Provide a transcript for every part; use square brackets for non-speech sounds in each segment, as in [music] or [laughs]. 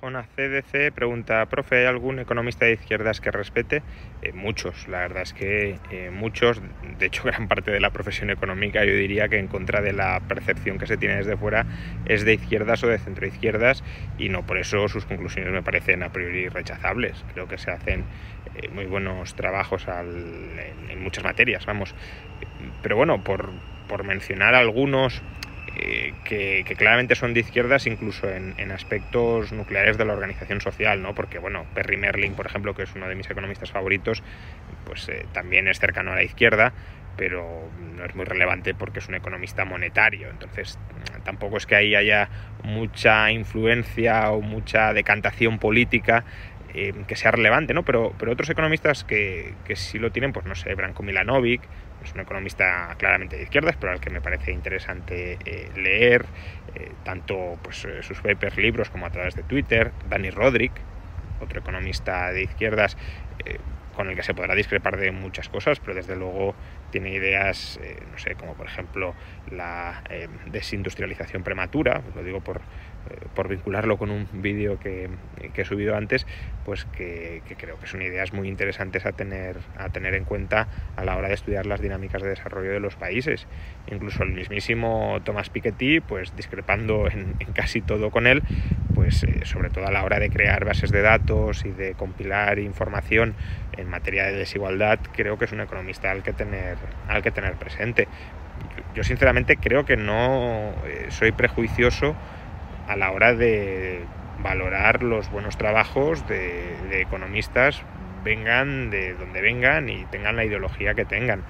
Jonas CDC pregunta, profe, ¿hay algún economista de izquierdas que respete? Eh, muchos, la verdad es que eh, muchos, de hecho [laughs] gran parte de la profesión económica yo diría que en contra de la percepción que se tiene desde fuera es de izquierdas o de centroizquierdas y no por eso sus conclusiones me parecen a priori rechazables. Creo que se hacen eh, muy buenos trabajos en, muchas materias, vamos. Pero bueno, por, por mencionar algunos eh, que, claramente son de izquierdas incluso en, aspectos nucleares de la organización social, ¿no? Porque, bueno, Perry Merlin, por ejemplo, que es uno de mis economistas favoritos, pues eh, también es cercano a la izquierda, pero no es muy relevante porque es un economista monetario. Entonces, tampoco es que ahí haya mucha influencia o mucha decantación política eh, que sea relevante, ¿no? Pero, pero otros economistas que, que sí lo tienen, pues no sé, Branko Milanovic, es un economista claramente de izquierdas, pero al que me parece interesante eh, leer, eh, tanto pues, sus papers, libros, como a través de Twitter, Dani Rodrik, otro economista de izquierdas, con el que se podrá discrepar de muchas cosas, pero desde luego tiene ideas, no sé, como por ejemplo la desindustrialización prematura, lo digo por eh, por vincularlo con un vídeo que, he subido antes, pues que, creo que son ideas muy interesantes a tener, a tener en cuenta a la hora de estudiar las dinámicas de desarrollo de los países. Incluso el mismísimo Thomas Piketty, pues discrepando en, casi todo con él, pues eh, sobre todo a la hora de crear bases de datos y de compilar información en materia de desigualdad, creo que es un economista al que tener, al que tener presente. Yo sinceramente creo que no eh, soy prejuicioso a la hora de valorar los buenos trabajos de, economistas, vengan de donde vengan y tengan la ideología que tengan.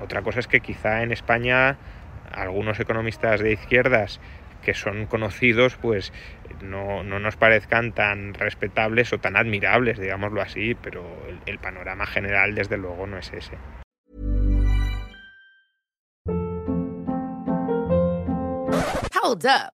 Otra cosa es que quizá en España algunos economistas de izquierdas que son conocidos, pues no, nos parezcan tan respetables o tan admirables, digámoslo así, pero el, el panorama general desde luego no es ese. Hold up.